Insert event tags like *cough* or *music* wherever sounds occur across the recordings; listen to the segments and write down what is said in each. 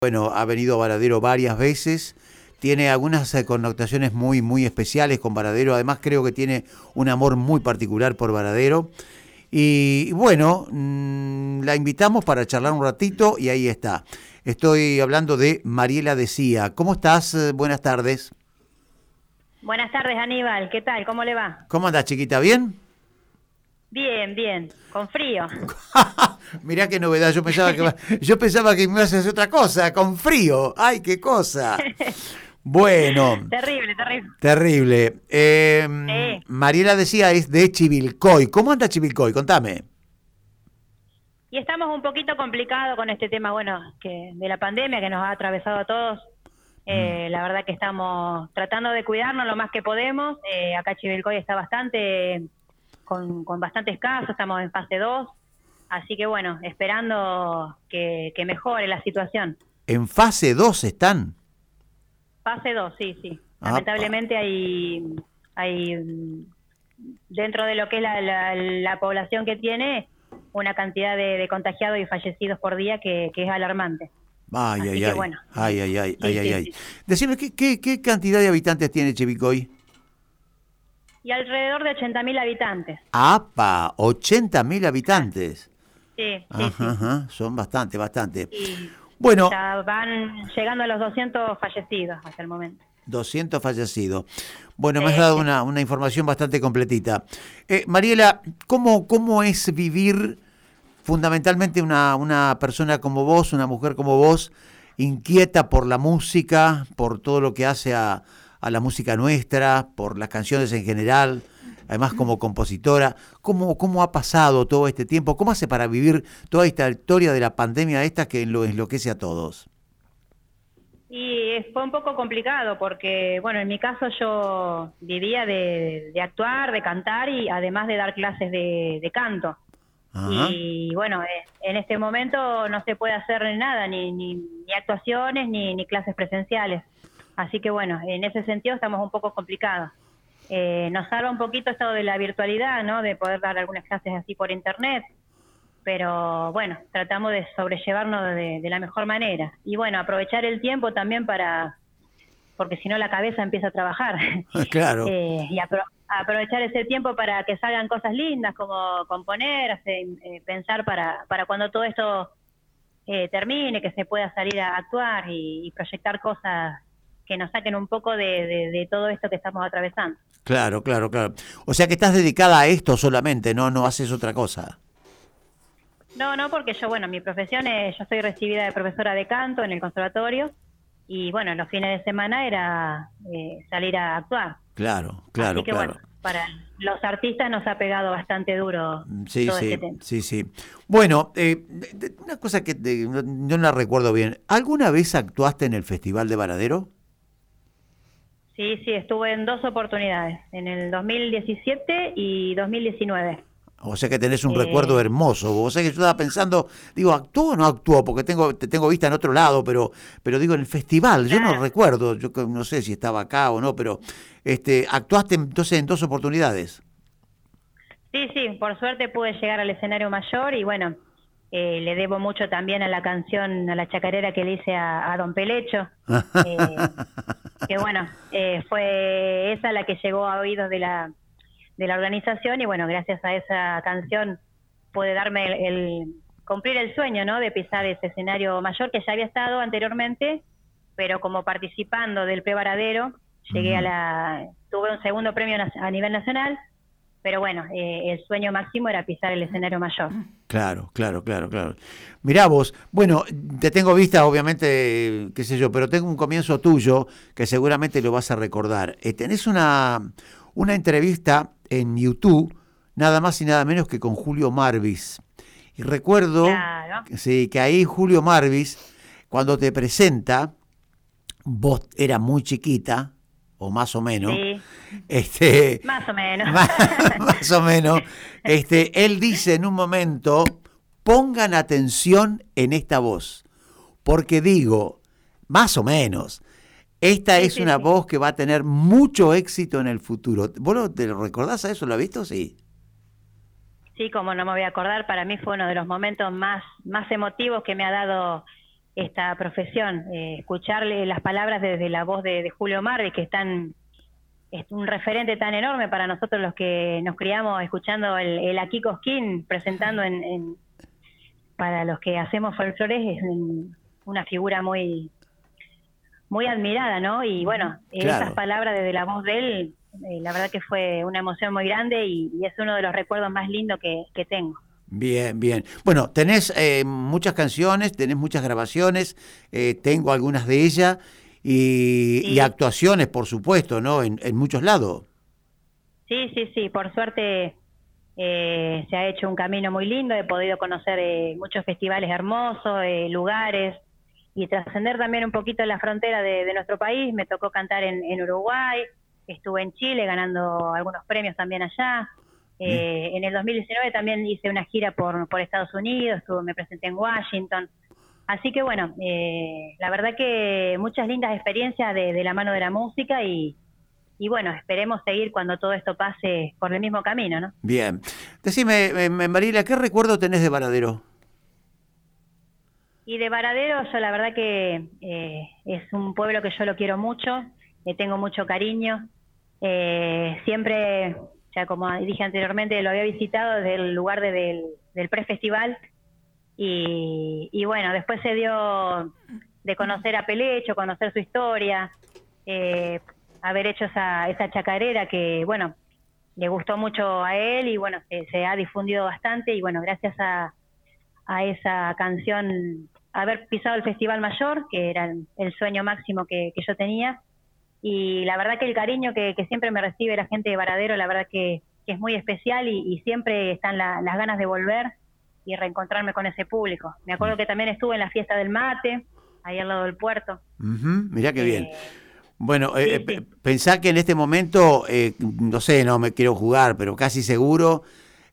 Bueno, ha venido a Varadero varias veces, tiene algunas eh, connotaciones muy, muy especiales con Varadero, además creo que tiene un amor muy particular por Varadero. Y bueno, mm, la invitamos para charlar un ratito y ahí está. Estoy hablando de Mariela Decía. ¿Cómo estás? Eh, Buenas tardes. Buenas tardes, Aníbal. ¿Qué tal? ¿Cómo le va? ¿Cómo andas, chiquita? ¿Bien? Bien, bien. Con frío. *laughs* Mirá qué novedad, yo pensaba que *laughs* yo pensaba que me ibas a hacer otra cosa, con frío. Ay, qué cosa. *laughs* Bueno. terrible, terrible. Terrible. Eh, Mariela decía es de Chivilcoy. ¿Cómo anda Chivilcoy? Contame. Y estamos un poquito complicados con este tema, bueno, que de la pandemia que nos ha atravesado a todos. Eh, mm. La verdad que estamos tratando de cuidarnos lo más que podemos. Eh, acá Chivilcoy está bastante, con, con bastantes casos, estamos en fase 2. Así que bueno, esperando que, mejore la situación. ¿En fase 2 están? Fase 2, sí, sí. Lamentablemente hay, hay dentro de lo que es la, población que tiene una cantidad de, contagiados y fallecidos por día que, es alarmante. Ay, ay, ay. ay, ay, ay, ay, ay, Decime, ¿qué, ¿qué, cantidad de habitantes tiene Chevicoy? Y alrededor de 80.000 habitantes. ¡Apa! ¿80.000 habitantes? Sí, son bastante, bastante. bueno. Ya van llegando a los 200 fallecidos hasta el momento. 200 fallecidos. Bueno, me has dado una, una, información bastante completita. Eh, Mariela, ¿cómo, ¿cómo es vivir fundamentalmente una, una persona como vos, una mujer como vos, inquieta por la música, por todo lo que hace a, a la música nuestra, por las canciones en general? además como compositora, ¿cómo, cómo ha pasado todo este tiempo? ¿Cómo hace para vivir toda esta historia de la pandemia esta que lo enloquece a todos? Y fue un poco complicado porque, bueno, en mi caso yo vivía de, actuar, de cantar y además de dar clases de, canto. Y bueno, eh, en este momento no se puede hacer nada, ni, ni, ni actuaciones ni, ni clases presenciales. Así que bueno, en ese sentido estamos un poco complicados. Eh, nos salva un poquito esto de la virtualidad, ¿no? De poder dar algunas clases así por internet, pero bueno, tratamos de sobrellevarnos de, la mejor manera. Y bueno, aprovechar el tiempo también para, porque si no la cabeza empieza a trabajar. *laughs* Ah, claro. *laughs* Eh, y aprovechar ese tiempo para que salgan cosas lindas, como componer, eh, pensar para, para cuando todo esto termine, que se pueda salir a actuar y proyectar cosas que nos saquen un poco de, todo esto que estamos atravesando. Claro, claro, claro. O sea que estás dedicada a esto solamente, no, no haces otra cosa. No, no, porque yo, bueno, mi profesión es, yo soy recibida de profesora de canto en el conservatorio y bueno, los fines de semana era eh, salir a actuar. Claro, claro, que, claro. Bueno, para los artistas nos ha pegado bastante duro sí, todo sí, este tema. Sí, sí. Bueno, eh, una cosa que yo no la recuerdo bien. ¿Alguna vez actuaste en el Festival de Varadero? Sí, sí, estuve en dos oportunidades, en el 2017 y 2019. O sea que tenés un recuerdo eh, hermoso. O sea que yo estaba pensando, digo, ¿actuó o no actuó? Porque tengo, te tengo vista en otro lado, pero, pero digo, en el festival, yo no recuerdo, yo no sé si estaba acá o no, pero este, actuaste entonces en dos oportunidades. Sí, sí, por suerte pude llegar al escenario mayor y bueno, eh, le debo mucho también a la canción, a la chacarera que le hice a, Don Pelecho. *laughs* Eh, que bueno, eh, fue esa la que llegó a oídos de la, de la organización y bueno, gracias a esa canción pude darme el, cumplir el sueño, ¿no? De pisar ese escenario mayor que ya había estado anteriormente, pero como participando del pre-varadero, llegué a la, tuve un segundo premio a nivel nacional pero bueno, eh, el sueño máximo era pisar el escenario mayor. Claro, claro, claro, claro. Mirá vos, bueno, te tengo vista, obviamente, qué sé yo, pero tengo un comienzo tuyo que seguramente lo vas a recordar. Eh, tenés una, una entrevista en YouTube, nada más y nada menos que con Julio Marvis. Y recuerdo sí, que ahí Julio Marvis, cuando te presenta, vos eras muy chiquita, o más o menos. Este, más o menos. *laughs* Más, o menos. *laughs* Este, él dice en un momento, pongan atención en esta voz, porque digo, más o menos, esta es una voz que va a tener mucho éxito en el futuro. ¿Vos te lo recordás a eso? ¿Lo has visto? Sí. Sí, como no me voy a acordar, para mí fue uno de los momentos más, más emotivos que me ha dado esta profesión. Eh, escucharle las palabras desde la voz de, Julio Marri, que es, tan, es un referente tan enorme para nosotros los que nos criamos escuchando el, el Aquí Cosquín presentando en, para los que hacemos folclores, es una figura muy muy admirada, ¿no? Y bueno, esas palabras desde la voz de él, eh, la verdad que fue una emoción muy grande y, es uno de los recuerdos más lindos que, tengo. Bien, bien. Bueno, tenés eh, muchas canciones, tenés muchas grabaciones, eh, tengo algunas de ellas y, actuaciones, por supuesto, ¿no? En, muchos lados. Sí, sí, sí. Por suerte se ha hecho un camino muy lindo. He podido conocer muchos festivales hermosos, lugares y trascender también un poquito la frontera de, nuestro país. Me tocó cantar en, Uruguay, estuve en Chile ganando algunos premios también allá. Eh, en el 2019 también hice una gira por, por Estados Unidos, me presenté en Washington. Así que bueno, eh, la verdad que muchas lindas experiencias de, la mano de la música y, y bueno, esperemos seguir cuando todo esto pase por el mismo camino, ¿no? Bien. Decime, eh, Marila, ¿qué recuerdo tenés de Varadero? Y de Varadero, yo la verdad que eh, es un pueblo que yo lo quiero mucho, le tengo mucho cariño. Eh, siempre, como dije anteriormente, lo había visitado desde el lugar del, del pre-festival. Y, bueno, después se dio de conocer a Pelecho, conocer su historia, eh, haber hecho esa, esa chacarera que, bueno, le gustó mucho a él y bueno, se, ha difundido bastante y bueno, gracias a, a esa canción haber pisado el Festival Mayor, que era el, sueño máximo que, yo tenía. Y la verdad que el cariño que, siempre me recibe la gente de Varadero, la verdad que, es muy especial y, siempre están las ganas de volver y reencontrarme con ese público. Me acuerdo que también estuve en la fiesta del mate, ahí al lado del puerto. mirá qué bien. Eh, bueno, eh, eh, pensá que en este momento, no sé, no me quiero jugar, pero casi seguro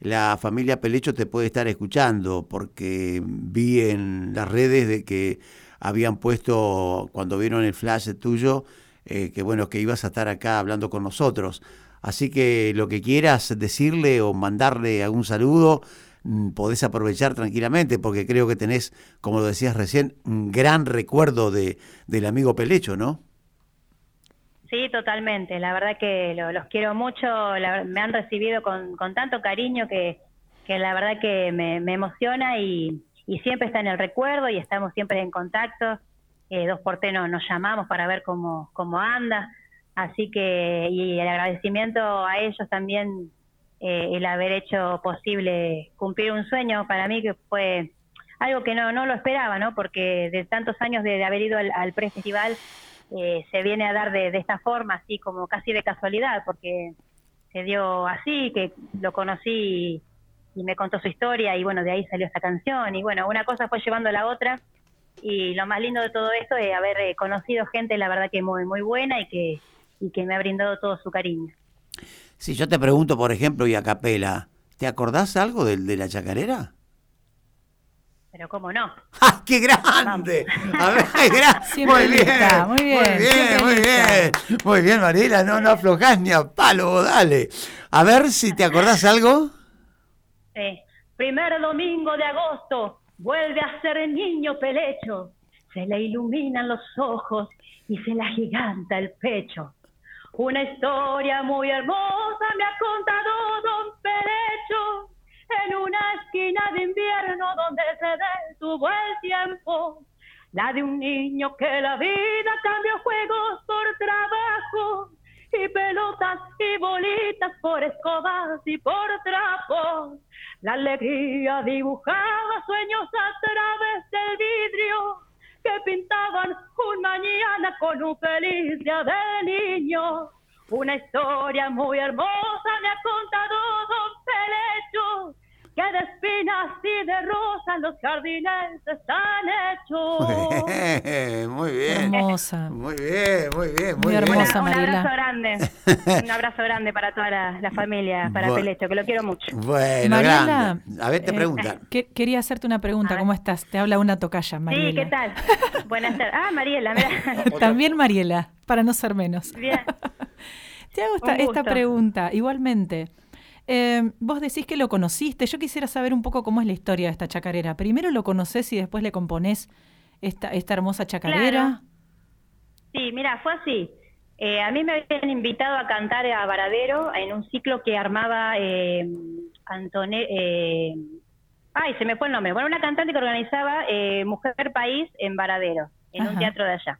la familia Pelecho te puede estar escuchando, porque vi en las redes de que habían puesto, cuando vieron el flash tuyo, eh, que bueno, que ibas a estar acá hablando con nosotros. Así que lo que quieras decirle o mandarle algún saludo, mm, podés aprovechar tranquilamente, porque creo que tenés, como lo decías recién, un gran recuerdo de, del amigo Pelecho, ¿no? Sí, totalmente. La verdad que los quiero mucho. me han recibido con, tanto cariño que, la verdad que me, emociona y, siempre está en el recuerdo y estamos siempre en contacto. Eh, dos portenos nos llamamos para ver cómo, cómo anda. Así que, y el agradecimiento a ellos también, eh, el haber hecho posible cumplir un sueño para mí que fue algo que no, no lo esperaba, ¿no? Porque de tantos años de, haber ido al, al pre-festival eh, se viene a dar de, esta forma, así como casi de casualidad, porque se dio así, que lo conocí y, me contó su historia y bueno, de ahí salió esta canción y bueno, una cosa fue llevando a la otra y lo más lindo de todo esto es haber eh, conocido gente, la verdad que muy, muy buena y que, y que me ha brindado todo su cariño. Si yo te pregunto, por ejemplo, y a capela, ¿te acordás algo de, de la chacarera? pero cómo no. *laughs* ¡Ah, qué grande! A ver, muy, bien, muy bien, muy bien, muy bien, muy bien, Mariela, no, no aflojás ni a palo, dale. A ver si te acordás algo. Sí. Primer domingo de agosto, vuelve a ser niño pelecho, se le iluminan los ojos y se le agiganta el pecho. Una historia muy hermosa me ha contado don Pelecho en una esquina de invierno donde se detuvo el tiempo. La de un niño que la vida cambió juegos por trabajo y pelotas y bolitas por escobas y por trapos. La alegría dibujaba sueños a través del vidrio que pintaban un mañana con un feliz día de niño. Una historia muy hermosa me ha contado espinas y de rosas los jardines están hechos. *laughs* Muy bien. Hermosa. Muy bien, muy bien, muy, hermosa, Un abrazo grande. *laughs* un abrazo grande para toda la, familia, para Pelecho, que lo quiero mucho. Bueno, Mariela, A ver, te eh, pregunta. quería hacerte una pregunta. ¿Cómo estás? Te habla una tocaya, Mariela. Sí, ¿qué tal? *laughs* Buenas tardes. Ah, Mariela. También Mariela, para no ser menos. Bien. Te hago esta, esta pregunta. Igualmente. Eh, vos decís que lo conociste. Yo quisiera saber un poco cómo es la historia de esta chacarera. Primero lo conoces y después le componés esta, esta hermosa chacarera? Sí, mira, fue así. Eh, a mí me habían invitado a cantar a Varadero en un ciclo que armaba eh, Antone, eh, ay, se me fue el nombre. Bueno, una cantante que organizaba eh, Mujer País en Varadero, en un teatro de allá.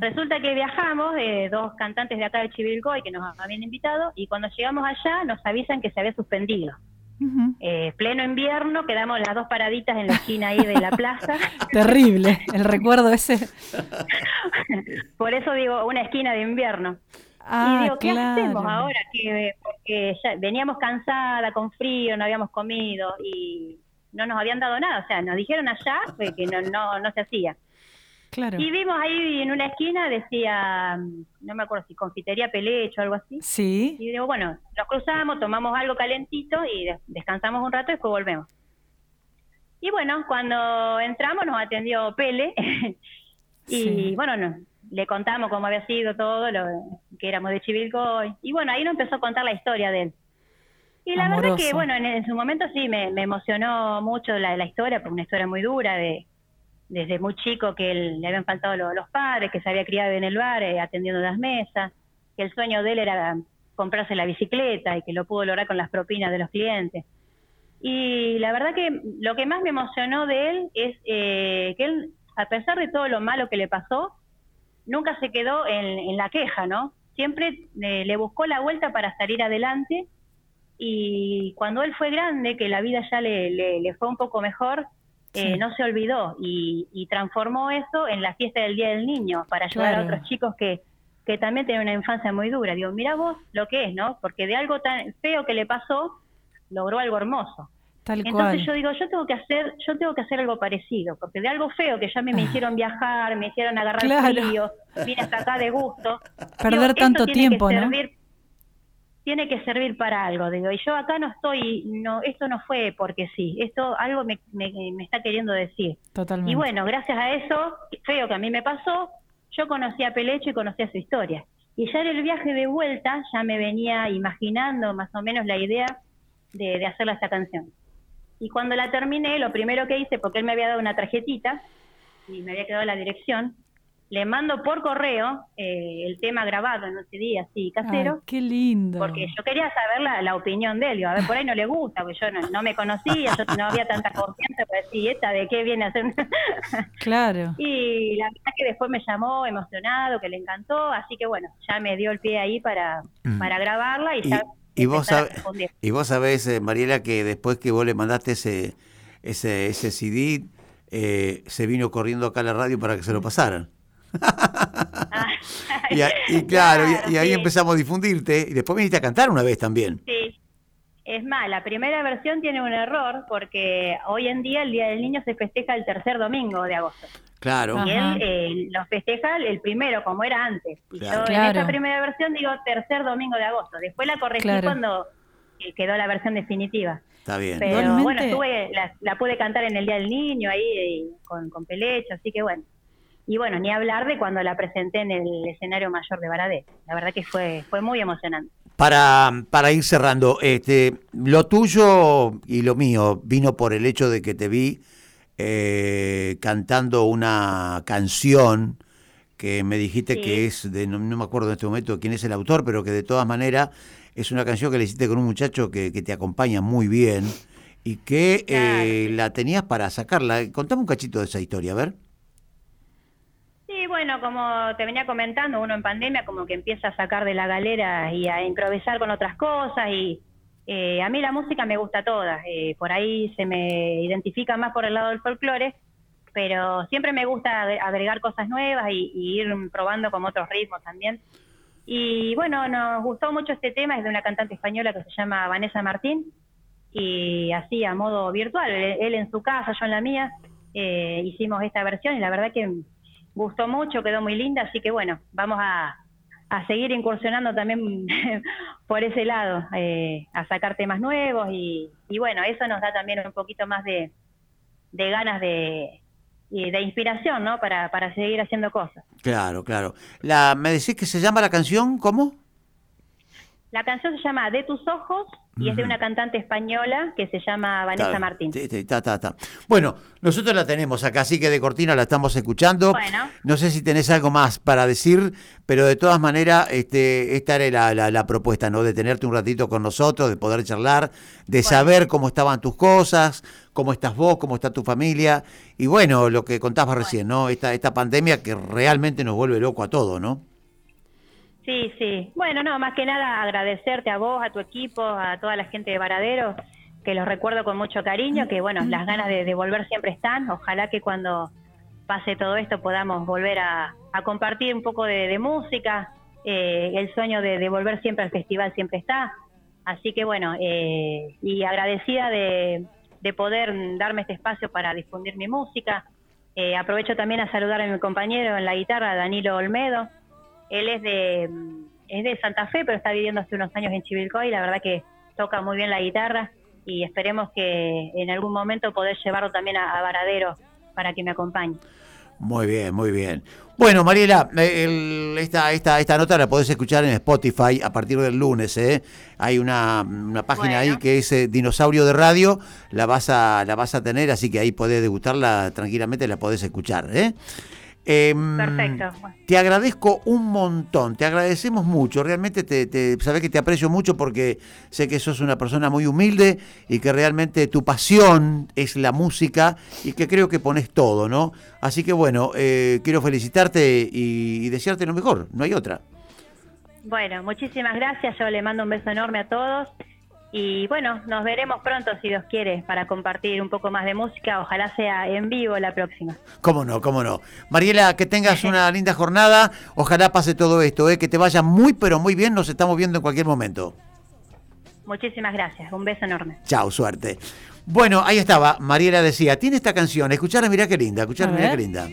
Resulta que viajamos, dos cantantes de acá de Chivilcoy que nos habían invitado, y cuando llegamos allá nos avisan que se había suspendido. Eh, pleno invierno, quedamos las dos paraditas en la esquina ahí de la plaza. *laughs* Terrible, el recuerdo ese. *laughs* Por eso digo, una esquina de invierno. Ah, y digo, ¿qué hacemos ahora? Que, porque ya veníamos cansada, con frío, no habíamos comido y no nos habían dado nada. O sea, nos dijeron allá que no, no, no se hacía. Y vimos ahí en una esquina, decía, no me acuerdo si confitería Pelecho o algo así. Sí. Y digo, bueno, nos cruzamos, tomamos algo calentito y descansamos un rato y después volvemos. Y bueno, cuando entramos nos atendió Pele *laughs* y bueno, no, le contamos cómo había sido todo, lo que éramos de Chivilcoy. Y bueno, ahí nos empezó a contar la historia de él. Y la verdad que, bueno, en, su momento sí me, emocionó mucho la, la historia, porque una historia muy dura de desde muy chico que le habían faltado los, padres, que se había criado en el bar eh, atendiendo las mesas, que el sueño de él era comprarse la bicicleta y que lo pudo lograr con las propinas de los clientes. Y la verdad que lo que más me emocionó de él es eh, que él, a pesar de todo lo malo que le pasó, nunca se quedó en, la queja, ¿no? Siempre eh, le buscó la vuelta para salir adelante y cuando él fue grande, que la vida ya le, le fue un poco mejor, eh, no se olvidó y, transformó eso en la fiesta del Día del Niño para ayudar a otros chicos que, que también tienen una infancia muy dura. Digo, mira vos lo que es, ¿no? Porque de algo tan feo que le pasó, logró algo hermoso. Entonces yo digo, yo tengo que hacer, yo tengo que hacer algo parecido, porque de algo feo que ya me, me ah. hicieron viajar, me hicieron agarrar el frío, vine hasta acá de gusto. *laughs* Perder tanto tiempo, ¿no? Tiene que servir para algo, digo, y yo acá no estoy, no, esto no fue porque sí, esto algo me, me, está queriendo decir. Totalmente. Y bueno, gracias a eso, feo que a mí me pasó, yo conocí a Pelecho y conocí a su historia. Y ya en el viaje de vuelta ya me venía imaginando más o menos la idea de, de hacerle esta canción. Y cuando la terminé, lo primero que hice, porque él me había dado una tarjetita y me había quedado la dirección, le mando por correo eh, el tema grabado en un CD así casero. qué lindo. Porque yo quería saber la, opinión de él. Digo, a ver, por ahí no le gusta, porque yo no, me conocía, yo no había tanta confianza para decir, ¿esta de qué viene a hacer? *laughs* claro. Y la verdad que después me llamó emocionado, que le encantó, así que bueno, ya me dio el pie ahí para, mm. para grabarla y, ya. Y vos, y vos sabés, eh, Mariela, que después que vos le mandaste ese, ese, ese CD, eh, se vino corriendo acá a la radio para que se lo pasaran. *laughs* *laughs* y, claro, y, ahí empezamos a difundirte y después viniste a cantar una vez también. Sí. Es más, la primera versión tiene un error porque hoy en día el Día del Niño se festeja el tercer domingo de agosto. Claro. Y él eh, lo festeja el primero, como era antes. Y yo en esta primera versión digo tercer domingo de agosto. Después la corregí cuando eh, quedó la versión definitiva. Está bien. Pero bueno, la, pude cantar en el Día del Niño ahí eh, con, con Pelecho, así que bueno. Y bueno, ni hablar de cuando la presenté en el escenario mayor de Baradé. La verdad que fue, fue muy emocionante. Para, para ir cerrando, este, lo tuyo y lo mío vino por el hecho de que te vi eh, cantando una canción que me dijiste que es de, no, me acuerdo en este momento quién es el autor, pero que de todas maneras es una canción que le hiciste con un muchacho que, te acompaña muy bien y que eh, la tenías para sacarla. Contame un cachito de esa historia, a ver. Bueno, como te venía comentando, uno en pandemia como que empieza a sacar de la galera y a improvisar con otras cosas y eh, a mí la música me gusta toda, eh, por ahí se me identifica más por el lado del folclore, pero siempre me gusta agregar cosas nuevas y, ir probando con otros ritmos también. Y bueno, nos gustó mucho este tema, es de una cantante española que se llama Vanessa Martín, y así a modo virtual, él, en su casa, yo en la mía, eh, hicimos esta versión y la verdad que gustó mucho, quedó muy linda, así que bueno, vamos a, seguir incursionando también *laughs* por ese lado, eh, a sacar temas nuevos y, bueno, eso nos da también un poquito más de, ganas de, de inspiración, ¿no? Para, para seguir haciendo cosas. Claro, claro. La, ¿Me decís que se llama la canción? ¿Cómo? La canción se llama De tus ojos y es de una cantante española que se llama Vanessa Martín. Bueno, nosotros la tenemos acá, así que de cortina la estamos escuchando. Bueno. No sé si tenés algo más para decir, pero de todas maneras, este, esta era la, la, propuesta, ¿no? De tenerte un ratito con nosotros, de poder charlar, de saber cómo estaban tus cosas, cómo estás vos, cómo está tu familia. Y bueno, lo que contabas recién, ¿no? Esta, esta pandemia que realmente nos vuelve loco a todos, ¿no? Sí, sí. Bueno, no, más que nada agradecerte a vos, a tu equipo, a toda la gente de Varadero, que los recuerdo con mucho cariño, que bueno, las ganas de, volver siempre están. Ojalá que cuando pase todo esto podamos volver a, compartir un poco de, música. Eh, el sueño de, volver siempre al festival siempre está. Así que bueno, eh, y agradecida de, poder darme este espacio para difundir mi música. Eh, aprovecho también a saludar a mi compañero en la guitarra, Danilo Olmedo, él es de, es de Santa Fe, pero está viviendo hace unos años en Chivilcoy y la verdad que toca muy bien la guitarra y esperemos que en algún momento poder llevarlo también a, Varadero para que me acompañe. Muy bien, muy bien. Bueno, Mariela, eh, esta, esta, esta nota la podés escuchar en Spotify a partir del lunes. ¿eh? Hay una, página ahí que es eh, Dinosaurio de Radio, la vas, a, la vas a tener, así que ahí podés degustarla tranquilamente, la podés escuchar. ¿eh? Em, Perfecto. Te agradezco un montón, te agradecemos mucho, realmente te, te, sabes que te aprecio mucho porque sé que sos una persona muy humilde y que realmente tu pasión es la música y que creo que pones todo, ¿no? Así que bueno, eh, quiero felicitarte y desearte lo mejor, no hay otra. Bueno, muchísimas gracias, yo le mando un beso enorme a todos y bueno, nos veremos pronto, si Dios quiere, para compartir un poco más de música. Ojalá sea en vivo la próxima. Cómo no, cómo no. Mariela, que tengas una *laughs* linda jornada. Ojalá pase todo esto, ¿eh? que te vaya muy, pero muy bien. Nos estamos viendo en cualquier momento. Muchísimas gracias. Un beso enorme. Chao, suerte. Bueno, ahí estaba. Mariela decía, tiene esta canción. Escucharla, mira qué linda. Escucharla, mira qué linda.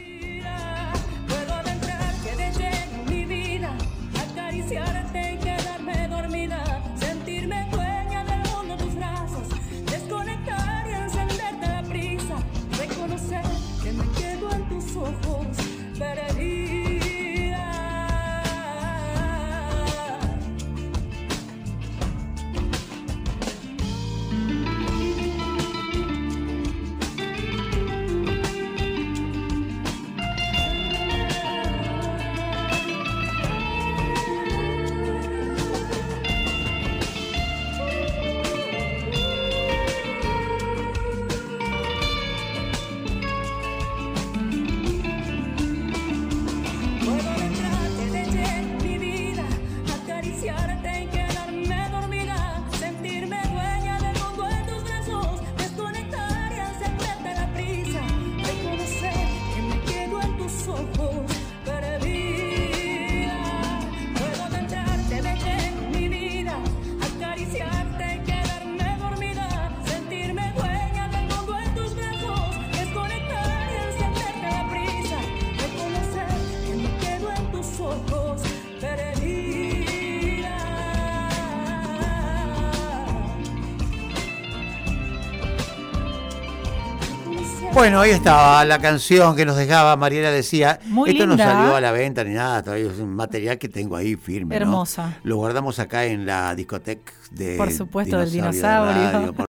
Bueno, ahí estaba la canción que nos dejaba, Mariela decía, esto no salió a la venta ni nada, todavía es un material que tengo ahí firme. Hermosa. Lo guardamos acá en la discoteca de Por supuesto, del dinosaurio.